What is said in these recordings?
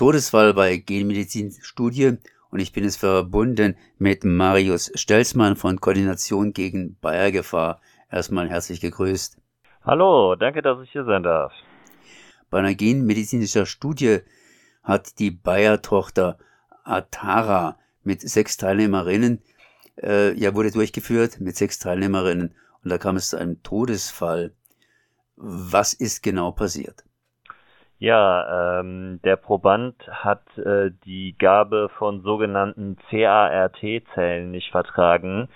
Todesfall bei Genmedizin-Studie und ich bin es verbunden mit Marius Stelzmann von Koordination gegen Bayergefahr. Erstmal herzlich gegrüßt. Hallo, danke, dass ich hier sein darf. Bei einer genmedizinischer Studie hat die Bayer-Tochter Atara mit sechs Teilnehmerinnen, äh, ja, wurde durchgeführt mit sechs Teilnehmerinnen und da kam es zu einem Todesfall. Was ist genau passiert? Ja, ähm, der Proband hat äh, die Gabe von sogenannten CART-Zellen nicht vertragen.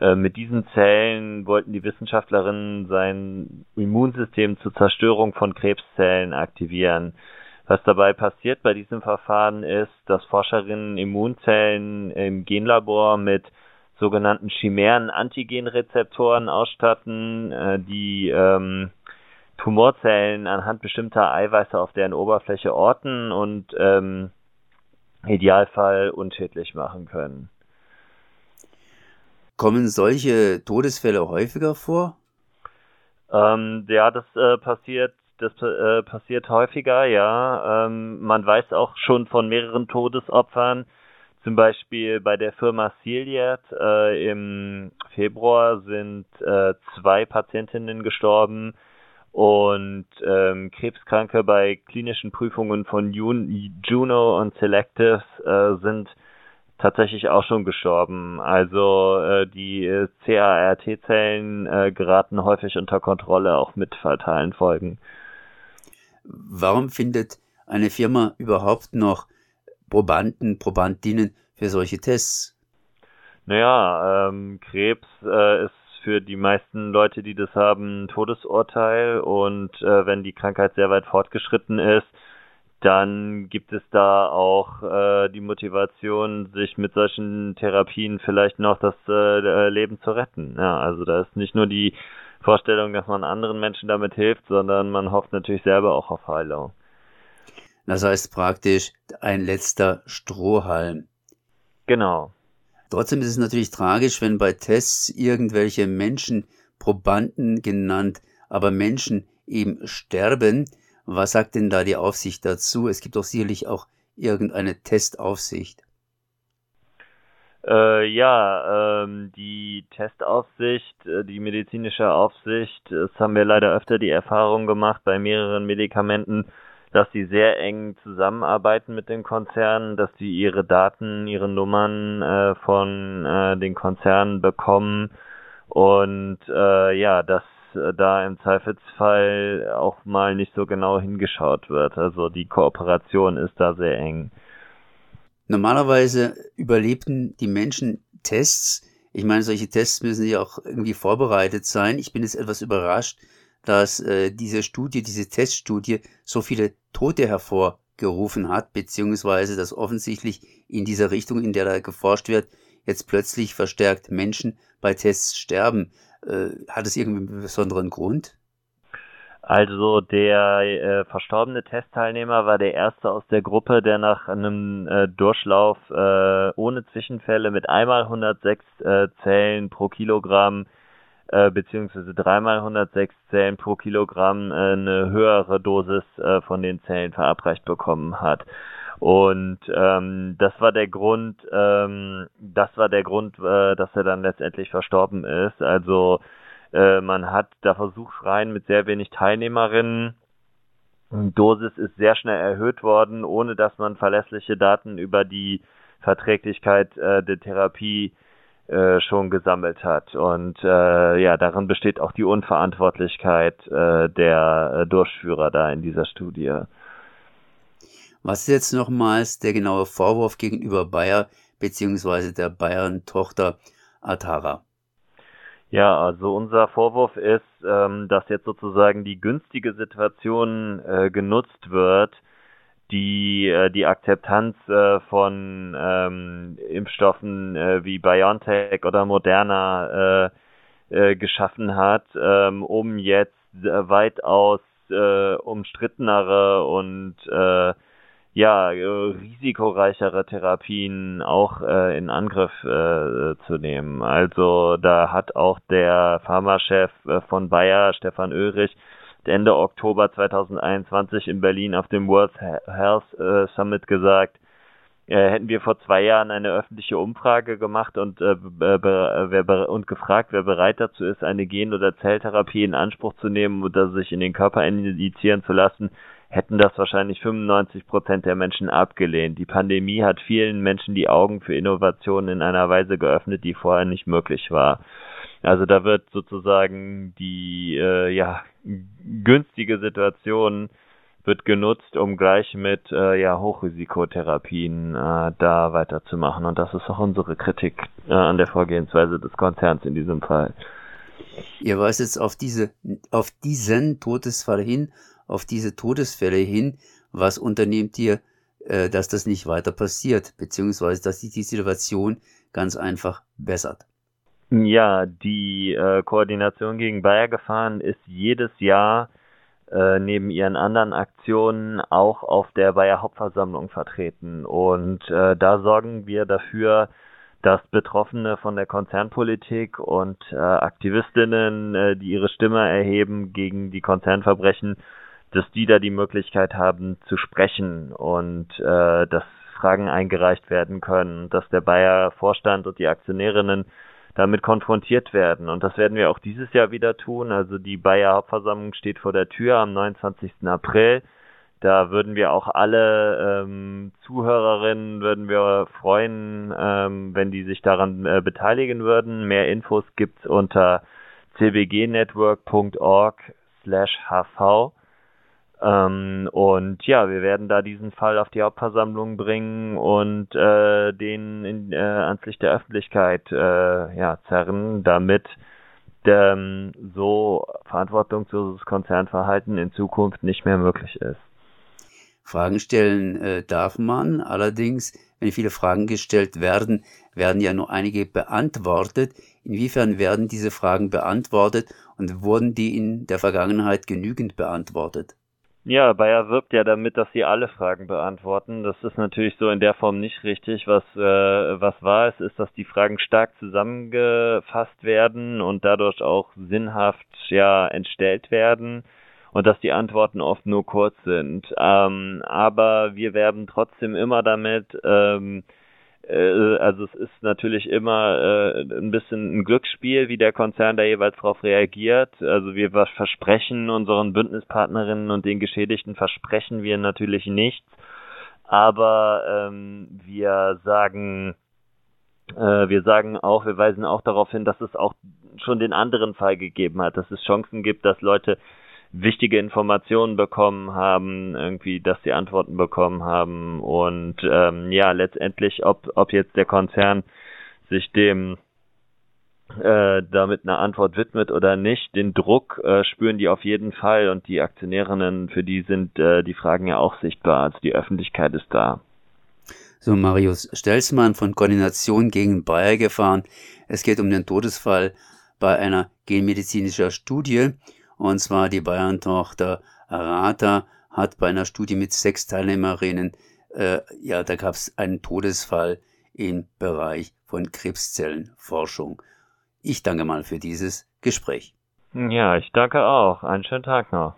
Äh, mit diesen Zellen wollten die Wissenschaftlerinnen sein Immunsystem zur Zerstörung von Krebszellen aktivieren. Was dabei passiert bei diesem Verfahren ist, dass Forscherinnen Immunzellen im Genlabor mit sogenannten chimären Antigenrezeptoren ausstatten, äh, die ähm, Tumorzellen anhand bestimmter Eiweiße auf deren Oberfläche orten und ähm, Idealfall unschädlich machen können. Kommen solche Todesfälle häufiger vor? Ähm, ja, das äh, passiert, das äh, passiert häufiger, ja. Ähm, man weiß auch schon von mehreren Todesopfern. Zum Beispiel bei der Firma Ciliat äh, im Februar sind äh, zwei Patientinnen gestorben und ähm, Krebskranke bei klinischen Prüfungen von Juno und Selective äh, sind tatsächlich auch schon gestorben. Also äh, die äh, CART-Zellen äh, geraten häufig unter Kontrolle, auch mit fatalen Folgen. Warum findet eine Firma überhaupt noch Probanden, Probandinnen für solche Tests? Naja, ähm, Krebs äh, ist für die meisten Leute, die das haben, ein Todesurteil und äh, wenn die Krankheit sehr weit fortgeschritten ist, dann gibt es da auch äh, die Motivation, sich mit solchen Therapien vielleicht noch das äh, Leben zu retten. Ja, also da ist nicht nur die Vorstellung, dass man anderen Menschen damit hilft, sondern man hofft natürlich selber auch auf Heilung. Das heißt praktisch ein letzter Strohhalm. Genau. Trotzdem ist es natürlich tragisch, wenn bei Tests irgendwelche Menschen, Probanden genannt, aber Menschen eben sterben. Was sagt denn da die Aufsicht dazu? Es gibt doch sicherlich auch irgendeine Testaufsicht. Äh, ja, ähm, die Testaufsicht, äh, die medizinische Aufsicht, das haben wir leider öfter die Erfahrung gemacht bei mehreren Medikamenten, dass sie sehr eng zusammenarbeiten mit den Konzernen, dass sie ihre Daten, ihre Nummern äh, von äh, den Konzernen bekommen und äh, ja, dass äh, da im Zweifelsfall auch mal nicht so genau hingeschaut wird. Also die Kooperation ist da sehr eng. Normalerweise überlebten die Menschen Tests. Ich meine, solche Tests müssen ja auch irgendwie vorbereitet sein. Ich bin jetzt etwas überrascht, dass äh, diese Studie, diese Teststudie so viele Tote hervorgerufen hat, beziehungsweise dass offensichtlich in dieser Richtung, in der da geforscht wird, jetzt plötzlich verstärkt Menschen bei Tests sterben. Äh, hat es irgendwie einen besonderen Grund? Also der äh, verstorbene Testteilnehmer war der erste aus der Gruppe, der nach einem äh, Durchlauf äh, ohne Zwischenfälle mit einmal 106 äh, Zellen pro Kilogramm äh, beziehungsweise dreimal 106 Zellen pro Kilogramm äh, eine höhere Dosis äh, von den Zellen verabreicht bekommen hat. Und ähm, das war der Grund, ähm, das war der Grund, äh, dass er dann letztendlich verstorben ist. Also äh, man hat da versucht mit sehr wenig Teilnehmerinnen. Dosis ist sehr schnell erhöht worden, ohne dass man verlässliche Daten über die Verträglichkeit äh, der Therapie äh, schon gesammelt hat. Und äh, ja, darin besteht auch die Unverantwortlichkeit äh, der äh, Durchführer da in dieser Studie. Was ist jetzt nochmals der genaue Vorwurf gegenüber Bayer beziehungsweise der Bayern-Tochter Atara? Ja, also unser Vorwurf ist, ähm, dass jetzt sozusagen die günstige Situation äh, genutzt wird, die äh, die Akzeptanz äh, von ähm, Impfstoffen äh, wie BioNTech oder Moderna geschaffen hat, ähm, um jetzt weitaus umstrittenere und ja risikoreichere Therapien auch äh, in Angriff äh, zu nehmen. Also da hat auch der Pharmachef von Bayer, Stefan Oelrich, Ende Oktober 2021 in Berlin auf dem World Health äh, Summit gesagt, äh, hätten wir vor zwei Jahren eine öffentliche Umfrage gemacht und, äh, wer, und gefragt, wer bereit dazu ist, eine Gen- oder Zelltherapie in Anspruch zu nehmen oder sich in den Körper injizieren zu lassen, hätten das wahrscheinlich 95 Prozent der Menschen abgelehnt. Die Pandemie hat vielen Menschen die Augen für Innovationen in einer Weise geöffnet, die vorher nicht möglich war. Also da wird sozusagen die äh, ja günstige Situation wird genutzt, um gleich mit äh, ja, Hochrisikotherapien äh, da weiterzumachen. Und das ist auch unsere Kritik äh, an der Vorgehensweise des Konzerns in diesem Fall. Ihr weist jetzt auf diese, auf diesen Todesfall hin, auf diese Todesfälle hin. Was unternehmt ihr, äh, dass das nicht weiter passiert, beziehungsweise dass sich die Situation ganz einfach bessert? Ja, die äh, Koordination gegen Bayer-Gefahren ist jedes Jahr äh, neben ihren anderen Aktionen auch auf der Bayer Hauptversammlung vertreten. Und äh, da sorgen wir dafür, dass Betroffene von der Konzernpolitik und äh, Aktivistinnen, äh, die ihre Stimme erheben gegen die Konzernverbrechen, dass die da die Möglichkeit haben zu sprechen und äh, dass Fragen eingereicht werden können, dass der Bayer Vorstand und die Aktionärinnen damit konfrontiert werden. Und das werden wir auch dieses Jahr wieder tun. Also die Bayer Hauptversammlung steht vor der Tür am 29. April. Da würden wir auch alle ähm, Zuhörerinnen würden wir freuen, ähm, wenn die sich daran äh, beteiligen würden. Mehr Infos gibt's unter cbgnetwork.org slash hv. Ähm, und ja, wir werden da diesen Fall auf die Hauptversammlung bringen und äh, den in, äh, ans Licht der Öffentlichkeit äh, ja, zerren, damit ähm, so verantwortungsloses Konzernverhalten in Zukunft nicht mehr möglich ist. Fragen stellen äh, darf man, allerdings, wenn viele Fragen gestellt werden, werden ja nur einige beantwortet. Inwiefern werden diese Fragen beantwortet und wurden die in der Vergangenheit genügend beantwortet? Ja, Bayer wirbt ja damit, dass sie alle Fragen beantworten. Das ist natürlich so in der Form nicht richtig. Was, äh, was wahr ist, ist, dass die Fragen stark zusammengefasst werden und dadurch auch sinnhaft ja entstellt werden und dass die Antworten oft nur kurz sind. Ähm, aber wir werben trotzdem immer damit, ähm, äh, also es ist natürlich immer äh, ein bisschen ein Glücksspiel, wie der Konzern da jeweils darauf reagiert. Also wir versprechen unseren Bündnispartnerinnen und den Geschädigten versprechen wir natürlich nichts, aber ähm, wir sagen äh, wir sagen auch, wir weisen auch darauf hin, dass es auch schon den anderen Fall gegeben hat, dass es Chancen gibt, dass Leute wichtige Informationen bekommen haben, irgendwie, dass sie Antworten bekommen haben und ähm, ja, letztendlich, ob, ob jetzt der Konzern sich dem äh, damit eine Antwort widmet oder nicht, den Druck äh, spüren die auf jeden Fall und die Aktionärinnen, für die sind äh, die Fragen ja auch sichtbar, also die Öffentlichkeit ist da. So, Marius Stelzmann von Koordination gegen Bayer gefahren. Es geht um den Todesfall bei einer genmedizinischer Studie und zwar die Bayern-Tochter Arata hat bei einer Studie mit sechs Teilnehmerinnen, äh, ja, da gab es einen Todesfall im Bereich von Krebszellenforschung. Ich danke mal für dieses Gespräch. Ja, ich danke auch. Einen schönen Tag noch.